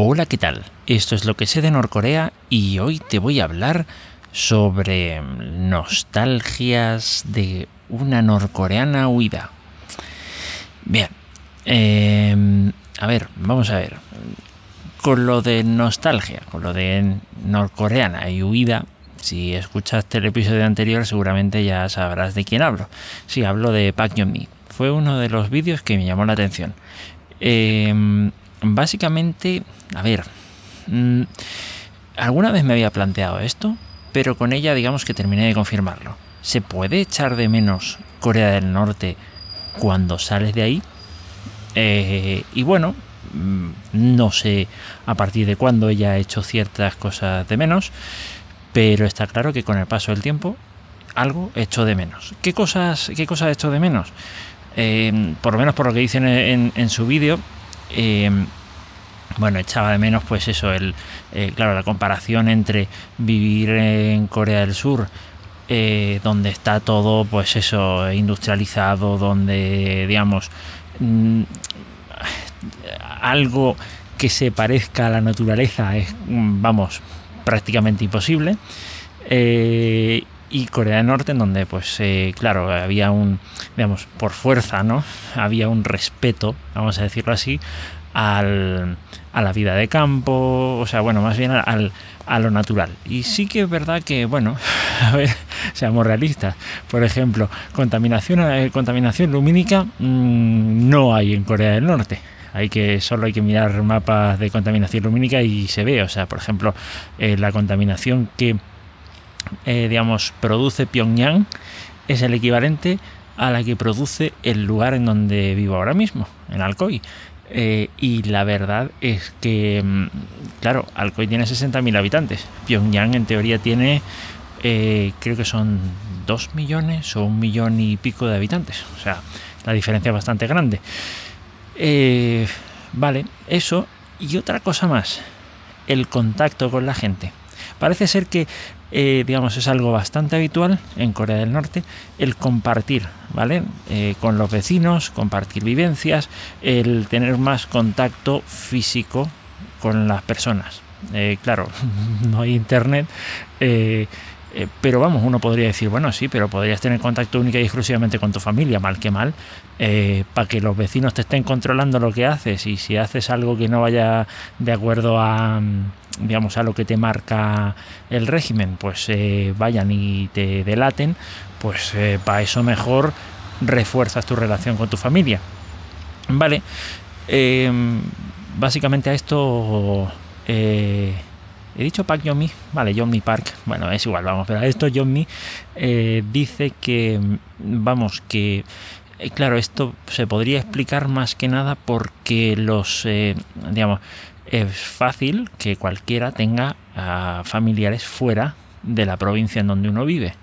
Hola, ¿qué tal? Esto es lo que sé de Norcorea y hoy te voy a hablar sobre nostalgias de una norcoreana huida. Bien, em, a ver, vamos a ver. Con lo de nostalgia, con lo de norcoreana y huida, si escuchaste el episodio anterior seguramente ya sabrás de quién hablo. Sí, hablo de Pak Yeon-mi. Fue uno de los vídeos que me llamó la atención. Eh, básicamente, a ver, mm, alguna vez me había planteado esto, pero con ella digamos que terminé de confirmarlo. ¿Se puede echar de menos Corea del Norte cuando sales de ahí? Eh, y bueno, mm, no sé a partir de cuándo ella ha hecho ciertas cosas de menos, pero está claro que con el paso del tiempo algo hecho de menos. ¿Qué cosas, qué cosas he hecho de menos? Eh, por lo menos por lo que dicen en su vídeo, Em, bueno, echaba de menos pues eso, el, eh, claro, la comparación entre vivir en Corea del Sur, eh, donde está todo pues eso, industrializado, donde digamos mm, algo que se parezca a la naturaleza es, mm, vamos, prácticamente imposible. Eh, y Corea del Norte, en donde, pues, claro, había un, digamos, por fuerza, ¿no? Había un respeto, vamos a decirlo así, al, a la vida de campo, o sea, bueno, más bien al, a lo natural. Y sí que es verdad que, bueno, a ver, seamos realistas. Por ejemplo, contaminación, eh, contaminación lumínica mm, no hay en Corea del Norte hay que solo hay que mirar mapas de contaminación lumínica y se ve o sea por ejemplo eh, la contaminación que eh, digamos, produce Pyongyang es el equivalente a la que produce el lugar en donde vivo ahora mismo, en Alcoy. Eh, y la verdad es que, mm, claro, Alcoy tiene 60.000 habitantes. Pyongyang en teoría tiene, eh, creo que son 2 millones o un millón y pico de habitantes. O sea, la diferencia es bastante grande. vale, eso. Y otra cosa más, el contacto con la gente. Parece ser que eh, digamos, es algo bastante habitual en Corea del Norte el compartir, ¿vale? Eh, con los vecinos, compartir vivencias, el tener más contacto físico con las personas. Eh, claro, no hay internet, pero vamos, uno podría decir, bueno, sí, pero podrías tener contacto única y exclusivamente con tu familia, mal que mal, para que los vecinos te estén controlando lo que haces y si haces algo que no vaya de acuerdo a digamos, a lo que te marca el régimen, pues eh, vayan y te delaten, pues eh, para eso mejor refuerzas tu relación con tu familia. Vale, em, básicamente a esto eh, he dicho Park Yomi, vale, Yomi Park, bueno, es igual, vamos, pero a esto Yomi dice que, vamos, que claro, esto se podría explicar más que nada porque los, digamos, es fácil que cualquiera tenga ah, familiares fuera de la provincia en donde uno vive.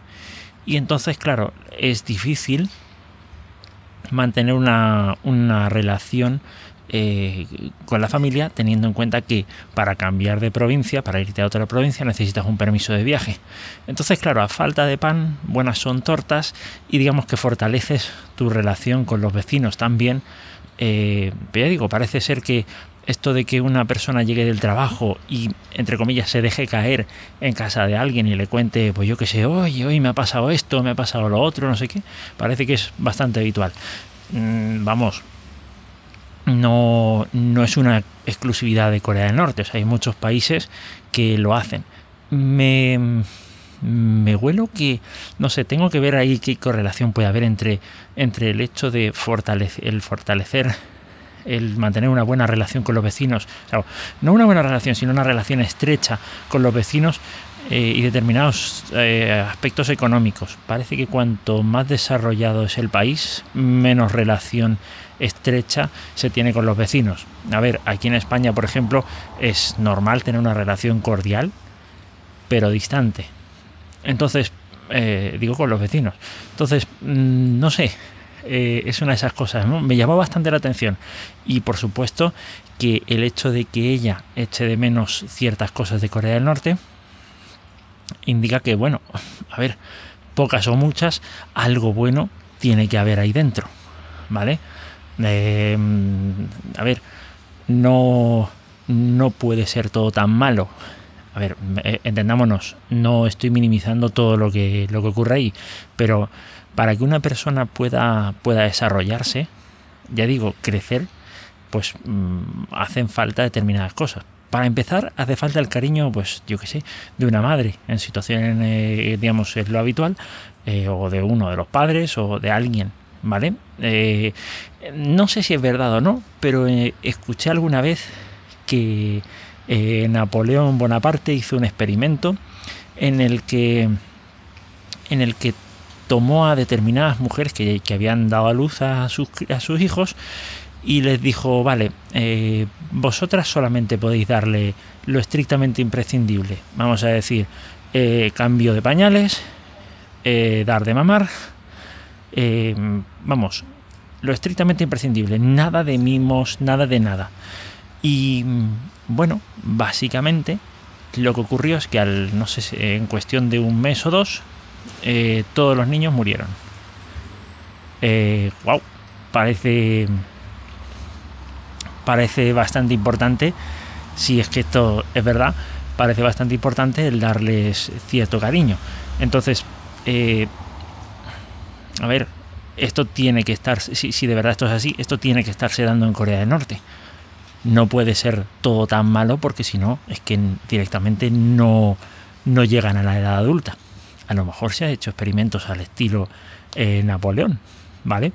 Y entonces, claro, es difícil mantener una, relación eh, con la familia teniendo en cuenta que para cambiar de provincia, para irte a otra provincia, necesitas un permiso de viaje. Entonces, claro, a falta de pan, buenas son tortas y digamos que fortaleces tu relación con los vecinos también. Eh, digo, parece ser que esto de que una persona llegue del trabajo y, entre comillas, se deje caer en casa de alguien y le cuente, pues yo qué sé, oye, hoy me ha pasado esto, me ha pasado lo otro, no sé qué, parece que es bastante habitual. Mm, vamos, no, no es una exclusividad de Corea del Norte, o sea, hay muchos países que lo hacen. Me, me huelo que, no sé, tengo que ver ahí qué correlación puede haber entre, entre el hecho de fortalecer, el fortalecer el mantener una buena relación con los vecinos, no una buena relación, sino una relación estrecha con los vecinos eh, y determinados eh, aspectos económicos. Parece que cuanto más desarrollado es el país, menos relación estrecha se tiene con los vecinos. A ver, aquí en España, por ejemplo, es normal tener una relación cordial, pero distante. Entonces, eh, digo con los vecinos. Entonces, mm, no sé, eh, es una de esas cosas. Me llamó bastante la atención. Y por supuesto que el hecho de que ella eche de menos ciertas cosas de Corea del Norte indica que, bueno, a ver, pocas o muchas, algo bueno tiene que haber ahí dentro. ¿Vale? Eh, a ver, no, no puede ser todo tan malo. A ver, eh, entendámonos, no estoy minimizando todo lo que, lo que ocurre ahí, pero para que una persona pueda, pueda desarrollarse, ya digo, crecer, pues mm, hacen falta determinadas cosas. Para empezar, hace falta el cariño, pues yo qué sé, de una madre en situaciones, eh, digamos, es lo habitual, eh, o de uno de los padres, o de alguien, ¿vale? Eh, no sé si es verdad o no, pero escuché alguna vez que Napoleón Bonaparte hizo un experimento en el que en el que tomó a determinadas mujeres que, que habían dado a luz a sus, hijos y les dijo, vale, eh, vosotras solamente podéis darle lo estrictamente imprescindible. Vamos a decir, eh, cambio de pañales, eh, dar de mamar, vamos, lo estrictamente imprescindible, nada de mimos, nada de nada. Y bueno, básicamente lo que ocurrió es que al, no sé, en cuestión de un mes o dos, todos los niños murieron. wow, parece parece bastante importante, si es que esto es verdad, parece bastante importante el darles cierto cariño. Entonces, eh, a ver, esto tiene que estar, si, si, de verdad esto es así, esto tiene que estarse dando en Corea del Norte. No puede ser todo tan malo porque si no, es que directamente no, no llegan a la edad adulta. A lo mejor se ha hecho experimentos al estilo eh, Napoleón, ¿vale?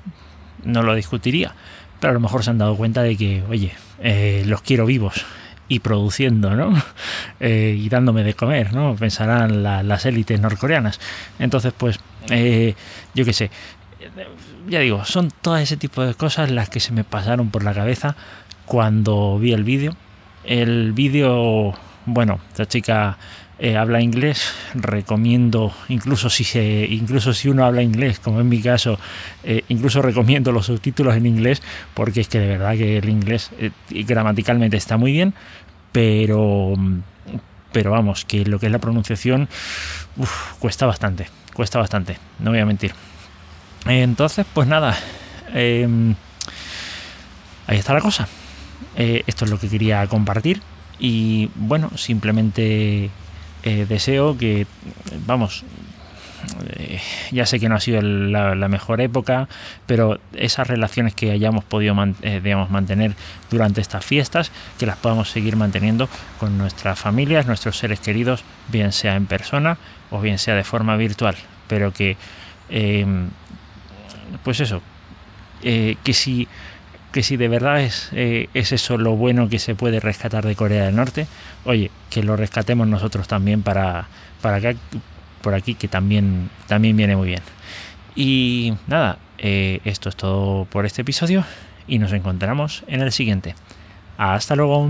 No lo discutiría pero a lo mejor se han dado cuenta de que, oye, eh, los quiero vivos y produciendo, ¿no? Eh, y dándome de comer, ¿no? Pensarán las élites norcoreanas. Entonces, pues, yo qué sé, ya digo, son todo ese tipo de cosas las que se me pasaron por la cabeza cuando vi el vídeo. El vídeo, bueno, esta chica eh, habla inglés, recomiendo, incluso si, se, incluso si uno habla inglés, como en mi caso, eh, incluso recomiendo los subtítulos en inglés, porque es que de verdad que el inglés eh, gramaticalmente está muy bien, pero, pero vamos, que lo que es la pronunciación cuesta bastante, cuesta bastante, no voy a mentir. Entonces, pues nada, em, ahí está la cosa. Esto es lo que quería compartir y bueno, simplemente eh, deseo que, vamos, eh, ya sé que no ha sido la, mejor época, pero esas relaciones que hayamos podido eh, digamos, mantener durante estas fiestas, que las podamos seguir manteniendo con nuestras familias, nuestros seres queridos, bien sea en persona o bien sea de forma virtual, pero que, pues eso, que si que si de verdad es, eh, es eso lo bueno que se puede rescatar de Corea del Norte, oye, que lo rescatemos nosotros también para, para acá, por aquí, que también, también viene muy bien. Y nada, eh, esto es todo por este episodio y nos encontramos en el siguiente. Hasta luego.